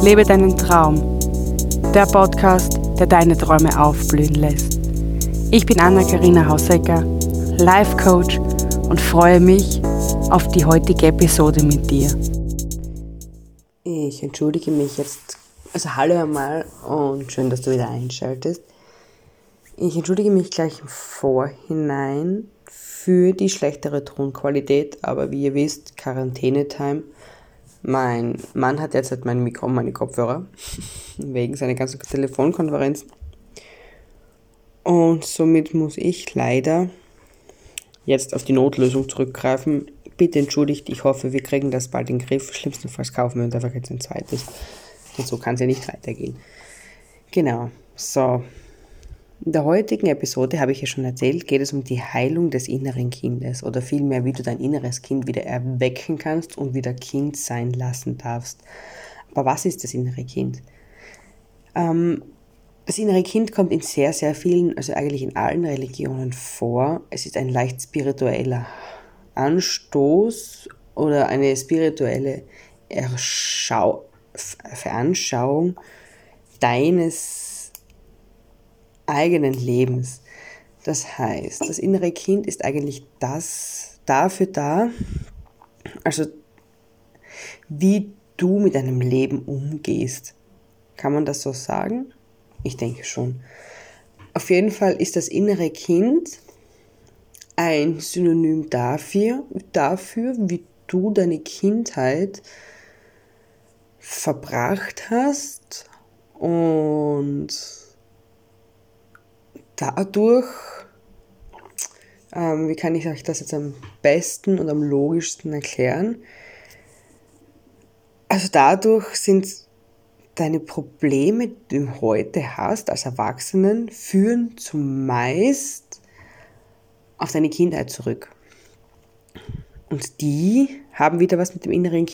Lebe deinen Traum. Der Podcast, der deine Träume aufblühen lässt. Ich bin Anna-Karina Hausecker, Life Coach und freue mich auf die heutige Episode mit dir. Ich entschuldige mich jetzt, also hallo einmal und schön, dass du wieder einschaltest. Ich entschuldige mich gleich im Vorhinein für die schlechtere Tonqualität, aber wie ihr wisst, Quarantäne-Time. Mein Mann hat derzeit mein Mikro und meine Kopfhörer, wegen seiner ganzen Telefonkonferenzen. Und somit muss ich leider jetzt auf die Notlösung zurückgreifen. Bitte entschuldigt, ich hoffe, wir kriegen das bald in den Griff. Schlimmstenfalls kaufen wir uns einfach jetzt ein zweites. Und so kann es ja nicht weitergehen. Genau, so. In der heutigen Episode, habe ich ja schon erzählt, geht es um die Heilung des inneren Kindes oder vielmehr, wie du dein inneres Kind wieder erwecken kannst und wieder Kind sein lassen darfst. Aber was ist das innere Kind? Ähm, das innere Kind kommt in sehr, sehr vielen, also eigentlich in allen Religionen vor. Es ist ein leicht spiritueller Anstoß oder eine spirituelle Erschau Veranschauung deines eigenen Lebens. Das heißt, das innere Kind ist eigentlich das dafür da, also wie du mit deinem Leben umgehst. Kann man das so sagen? Ich denke schon. Auf jeden Fall ist das innere Kind ein Synonym dafür, dafür wie du deine Kindheit verbracht hast und dadurch, ähm, wie kann ich euch das jetzt am besten und am logischsten erklären? Also dadurch sind deine Probleme, die du heute hast als Erwachsenen, führen zumeist auf deine Kindheit zurück. Und die haben wieder was mit dem inneren Kind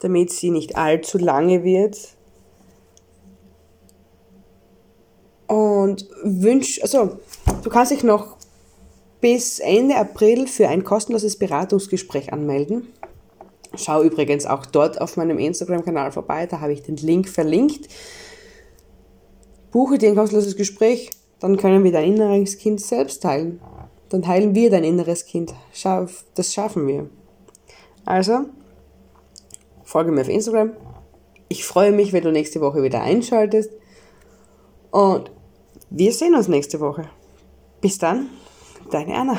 damit sie nicht allzu lange wird. Und wünsch, also du kannst dich noch bis Ende April für ein kostenloses Beratungsgespräch anmelden. Schau übrigens auch dort auf meinem Instagram-Kanal vorbei, da habe ich den Link verlinkt. Buche dir ein kostenloses Gespräch, dann können wir dein inneres Kind selbst heilen. Dann heilen wir dein inneres Kind. Das schaffen wir. Also, folge mir auf Instagram. Ich freue mich, wenn du nächste Woche wieder einschaltest. Und wir sehen uns nächste Woche. Bis dann, deine Anna.